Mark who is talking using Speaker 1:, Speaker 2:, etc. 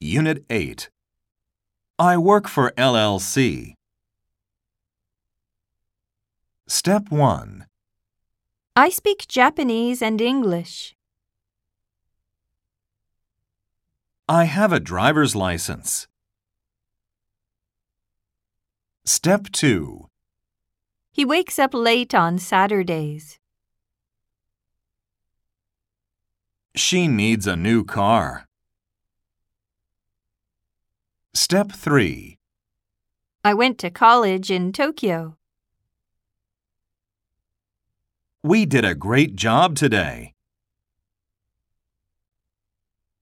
Speaker 1: Unit 8. I work for LLC. Step 1.
Speaker 2: I speak Japanese and English.
Speaker 1: I have a driver's license. Step 2.
Speaker 2: He wakes up late on Saturdays.
Speaker 1: She needs a new car. Step 3.
Speaker 2: I went to college in Tokyo.
Speaker 1: We did a great job today.